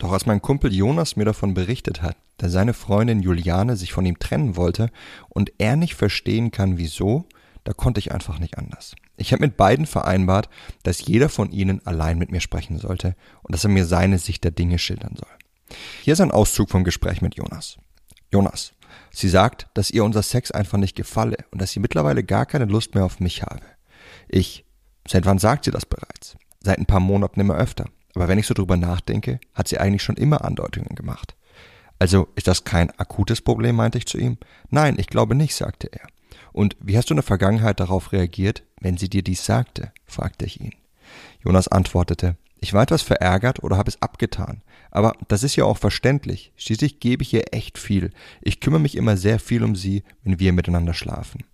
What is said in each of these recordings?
Doch als mein Kumpel Jonas mir davon berichtet hat, dass seine Freundin Juliane sich von ihm trennen wollte und er nicht verstehen kann, wieso, da konnte ich einfach nicht anders. Ich habe mit beiden vereinbart, dass jeder von ihnen allein mit mir sprechen sollte und dass er mir seine Sicht der Dinge schildern soll. Hier ist ein Auszug vom Gespräch mit Jonas. Jonas, sie sagt, dass ihr unser Sex einfach nicht gefalle und dass sie mittlerweile gar keine Lust mehr auf mich habe. Ich, seit wann sagt sie das bereits? Seit ein paar Monaten immer öfter. Aber wenn ich so drüber nachdenke, hat sie eigentlich schon immer Andeutungen gemacht. Also ist das kein akutes Problem, meinte ich zu ihm. Nein, ich glaube nicht, sagte er. Und wie hast du in der Vergangenheit darauf reagiert, wenn sie dir dies sagte? fragte ich ihn. Jonas antwortete, ich war etwas verärgert oder habe es abgetan. Aber das ist ja auch verständlich. Schließlich gebe ich ihr echt viel. Ich kümmere mich immer sehr viel um sie, wenn wir miteinander schlafen.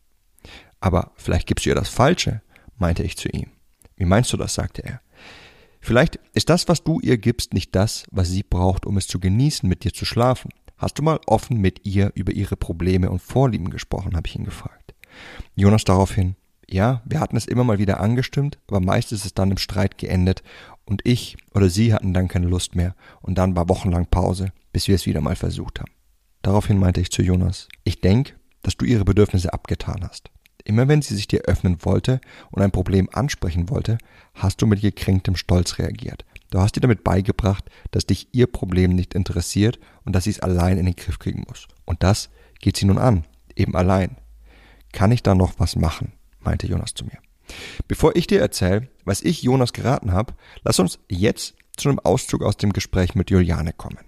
Aber vielleicht gibst du ihr das Falsche, meinte ich zu ihm. Wie meinst du das? sagte er. Vielleicht ist das, was du ihr gibst, nicht das, was sie braucht, um es zu genießen, mit dir zu schlafen. Hast du mal offen mit ihr über ihre Probleme und Vorlieben gesprochen, habe ich ihn gefragt. Jonas daraufhin, ja, wir hatten es immer mal wieder angestimmt, aber meist ist es dann im Streit geendet und ich oder sie hatten dann keine Lust mehr und dann war wochenlang Pause, bis wir es wieder mal versucht haben. Daraufhin meinte ich zu Jonas, ich denke, dass du ihre Bedürfnisse abgetan hast. Immer wenn sie sich dir öffnen wollte und ein Problem ansprechen wollte, hast du mit gekränktem Stolz reagiert. Du hast ihr damit beigebracht, dass dich ihr Problem nicht interessiert und dass sie es allein in den Griff kriegen muss. Und das geht sie nun an, eben allein. Kann ich da noch was machen? meinte Jonas zu mir. Bevor ich dir erzähle, was ich Jonas geraten habe, lass uns jetzt zu einem Auszug aus dem Gespräch mit Juliane kommen.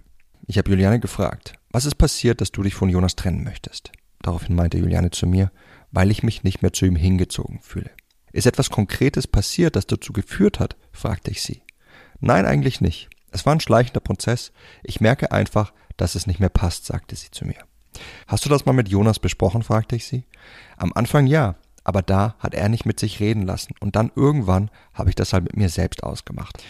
Ich habe Juliane gefragt, was ist passiert, dass du dich von Jonas trennen möchtest? Daraufhin meinte Juliane zu mir, weil ich mich nicht mehr zu ihm hingezogen fühle. Ist etwas Konkretes passiert, das dazu geführt hat? fragte ich sie. Nein, eigentlich nicht. Es war ein schleichender Prozess. Ich merke einfach, dass es nicht mehr passt, sagte sie zu mir. Hast du das mal mit Jonas besprochen? fragte ich sie. Am Anfang ja, aber da hat er nicht mit sich reden lassen und dann irgendwann habe ich das halt mit mir selbst ausgemacht.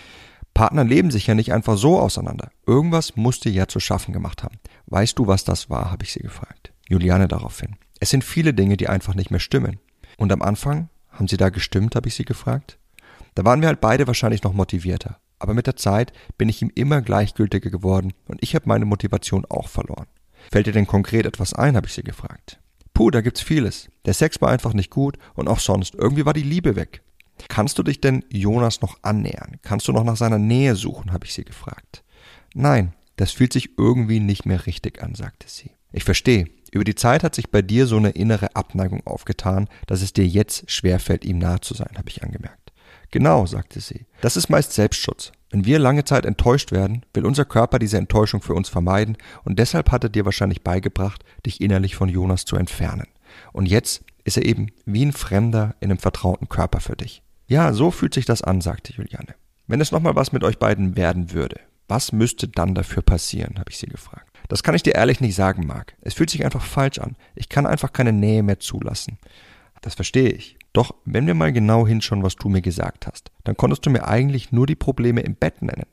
Partner leben sich ja nicht einfach so auseinander. Irgendwas musste ja zu schaffen gemacht haben. Weißt du, was das war? habe ich sie gefragt. Juliane daraufhin. Es sind viele Dinge, die einfach nicht mehr stimmen. Und am Anfang, haben sie da gestimmt, habe ich sie gefragt. Da waren wir halt beide wahrscheinlich noch motivierter. Aber mit der Zeit bin ich ihm immer gleichgültiger geworden und ich habe meine Motivation auch verloren. Fällt dir denn konkret etwas ein, habe ich sie gefragt. Puh, da gibt's vieles. Der Sex war einfach nicht gut und auch sonst. Irgendwie war die Liebe weg. Kannst du dich denn Jonas noch annähern? Kannst du noch nach seiner Nähe suchen, habe ich sie gefragt. Nein, das fühlt sich irgendwie nicht mehr richtig an, sagte sie. Ich verstehe. Über die Zeit hat sich bei dir so eine innere Abneigung aufgetan, dass es dir jetzt schwerfällt, ihm nahe zu sein, habe ich angemerkt. Genau, sagte sie. Das ist meist Selbstschutz. Wenn wir lange Zeit enttäuscht werden, will unser Körper diese Enttäuschung für uns vermeiden und deshalb hat er dir wahrscheinlich beigebracht, dich innerlich von Jonas zu entfernen. Und jetzt ist er eben wie ein Fremder in einem vertrauten Körper für dich. Ja, so fühlt sich das an, sagte Juliane. Wenn es nochmal was mit euch beiden werden würde, was müsste dann dafür passieren, habe ich sie gefragt. Das kann ich dir ehrlich nicht sagen, Marc. Es fühlt sich einfach falsch an. Ich kann einfach keine Nähe mehr zulassen. Das verstehe ich. Doch wenn wir mal genau hinschauen, was du mir gesagt hast, dann konntest du mir eigentlich nur die Probleme im Bett nennen.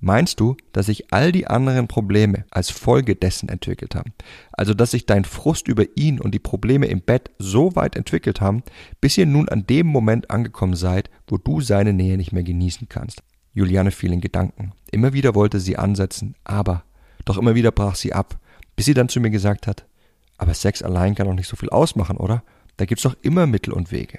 Meinst du, dass sich all die anderen Probleme als Folge dessen entwickelt haben? Also dass sich dein Frust über ihn und die Probleme im Bett so weit entwickelt haben, bis ihr nun an dem Moment angekommen seid, wo du seine Nähe nicht mehr genießen kannst? Juliane fiel in Gedanken. Immer wieder wollte sie ansetzen, aber doch immer wieder brach sie ab, bis sie dann zu mir gesagt hat, aber Sex allein kann doch nicht so viel ausmachen, oder? Da gibt's doch immer Mittel und Wege.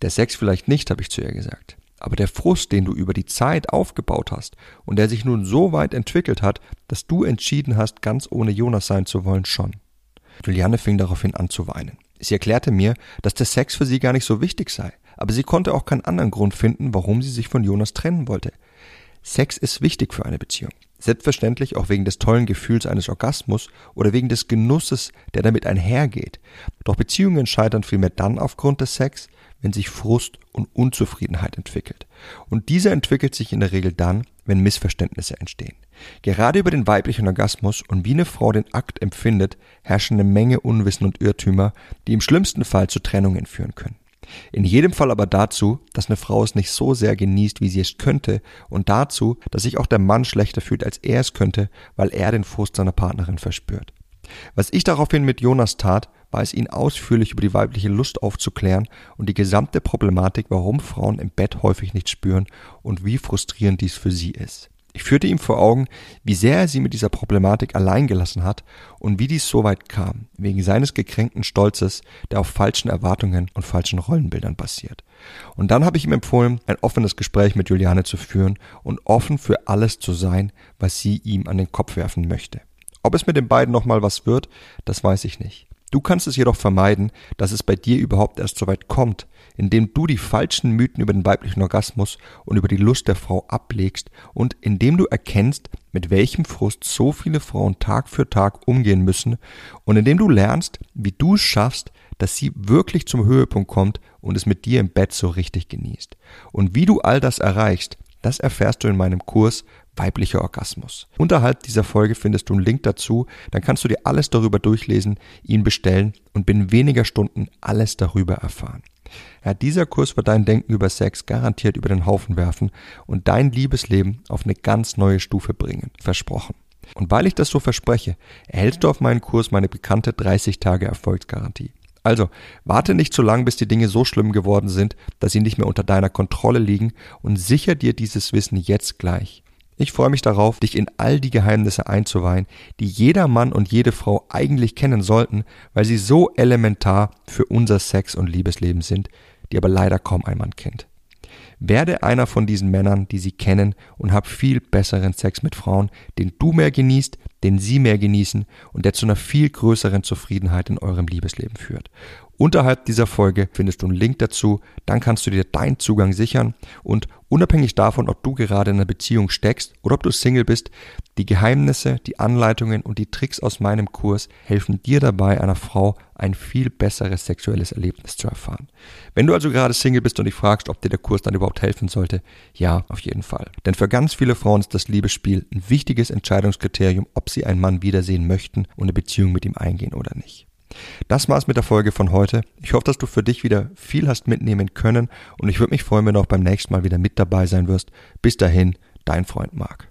Der Sex vielleicht nicht, habe ich zu ihr gesagt. Aber der Frust, den du über die Zeit aufgebaut hast und der sich nun so weit entwickelt hat, dass du entschieden hast, ganz ohne Jonas sein zu wollen, schon. Juliane fing daraufhin an zu weinen. Sie erklärte mir, dass der Sex für sie gar nicht so wichtig sei, aber sie konnte auch keinen anderen Grund finden, warum sie sich von Jonas trennen wollte. Sex ist wichtig für eine Beziehung. Selbstverständlich auch wegen des tollen Gefühls eines Orgasmus oder wegen des Genusses, der damit einhergeht. Doch Beziehungen scheitern vielmehr dann aufgrund des Sex, wenn sich Frust und Unzufriedenheit entwickelt. Und dieser entwickelt sich in der Regel dann, wenn Missverständnisse entstehen. Gerade über den weiblichen Orgasmus und wie eine Frau den Akt empfindet, herrschen eine Menge Unwissen und Irrtümer, die im schlimmsten Fall zu Trennungen führen können. In jedem Fall aber dazu, dass eine Frau es nicht so sehr genießt, wie sie es könnte, und dazu, dass sich auch der Mann schlechter fühlt, als er es könnte, weil er den Frust seiner Partnerin verspürt. Was ich daraufhin mit Jonas tat, war es ihn ausführlich über die weibliche Lust aufzuklären und die gesamte Problematik, warum Frauen im Bett häufig nicht spüren und wie frustrierend dies für sie ist. Ich führte ihm vor Augen, wie sehr er sie mit dieser Problematik allein gelassen hat und wie dies so weit kam, wegen seines gekränkten Stolzes, der auf falschen Erwartungen und falschen Rollenbildern basiert. Und dann habe ich ihm empfohlen, ein offenes Gespräch mit Juliane zu führen und offen für alles zu sein, was sie ihm an den Kopf werfen möchte. Ob es mit den beiden nochmal was wird, das weiß ich nicht. Du kannst es jedoch vermeiden, dass es bei dir überhaupt erst so weit kommt, indem du die falschen Mythen über den weiblichen Orgasmus und über die Lust der Frau ablegst und indem du erkennst, mit welchem Frust so viele Frauen Tag für Tag umgehen müssen und indem du lernst, wie du es schaffst, dass sie wirklich zum Höhepunkt kommt und es mit dir im Bett so richtig genießt. Und wie du all das erreichst, das erfährst du in meinem Kurs weiblicher Orgasmus. Unterhalb dieser Folge findest du einen Link dazu, dann kannst du dir alles darüber durchlesen, ihn bestellen und binnen weniger Stunden alles darüber erfahren. Ja, dieser Kurs wird dein Denken über Sex garantiert über den Haufen werfen und dein Liebesleben auf eine ganz neue Stufe bringen. Versprochen. Und weil ich das so verspreche, erhältst du auf meinen Kurs meine bekannte 30 Tage Erfolgsgarantie. Also, warte nicht zu lang, bis die Dinge so schlimm geworden sind, dass sie nicht mehr unter deiner Kontrolle liegen und sicher dir dieses Wissen jetzt gleich. Ich freue mich darauf, dich in all die Geheimnisse einzuweihen, die jeder Mann und jede Frau eigentlich kennen sollten, weil sie so elementar für unser Sex- und Liebesleben sind, die aber leider kaum ein Mann kennt. Werde einer von diesen Männern, die sie kennen, und hab viel besseren Sex mit Frauen, den du mehr genießt, den sie mehr genießen und der zu einer viel größeren Zufriedenheit in eurem Liebesleben führt. Unterhalb dieser Folge findest du einen Link dazu, dann kannst du dir deinen Zugang sichern und unabhängig davon, ob du gerade in einer Beziehung steckst oder ob du Single bist, die Geheimnisse, die Anleitungen und die Tricks aus meinem Kurs helfen dir dabei, einer Frau ein viel besseres sexuelles Erlebnis zu erfahren. Wenn du also gerade Single bist und dich fragst, ob dir der Kurs dann überhaupt helfen sollte, ja, auf jeden Fall. Denn für ganz viele Frauen ist das Liebesspiel ein wichtiges Entscheidungskriterium, ob sie einen Mann wiedersehen möchten und eine Beziehung mit ihm eingehen oder nicht. Das war's mit der Folge von heute. Ich hoffe, dass du für dich wieder viel hast mitnehmen können und ich würde mich freuen, wenn du auch beim nächsten Mal wieder mit dabei sein wirst. Bis dahin, dein Freund Marc.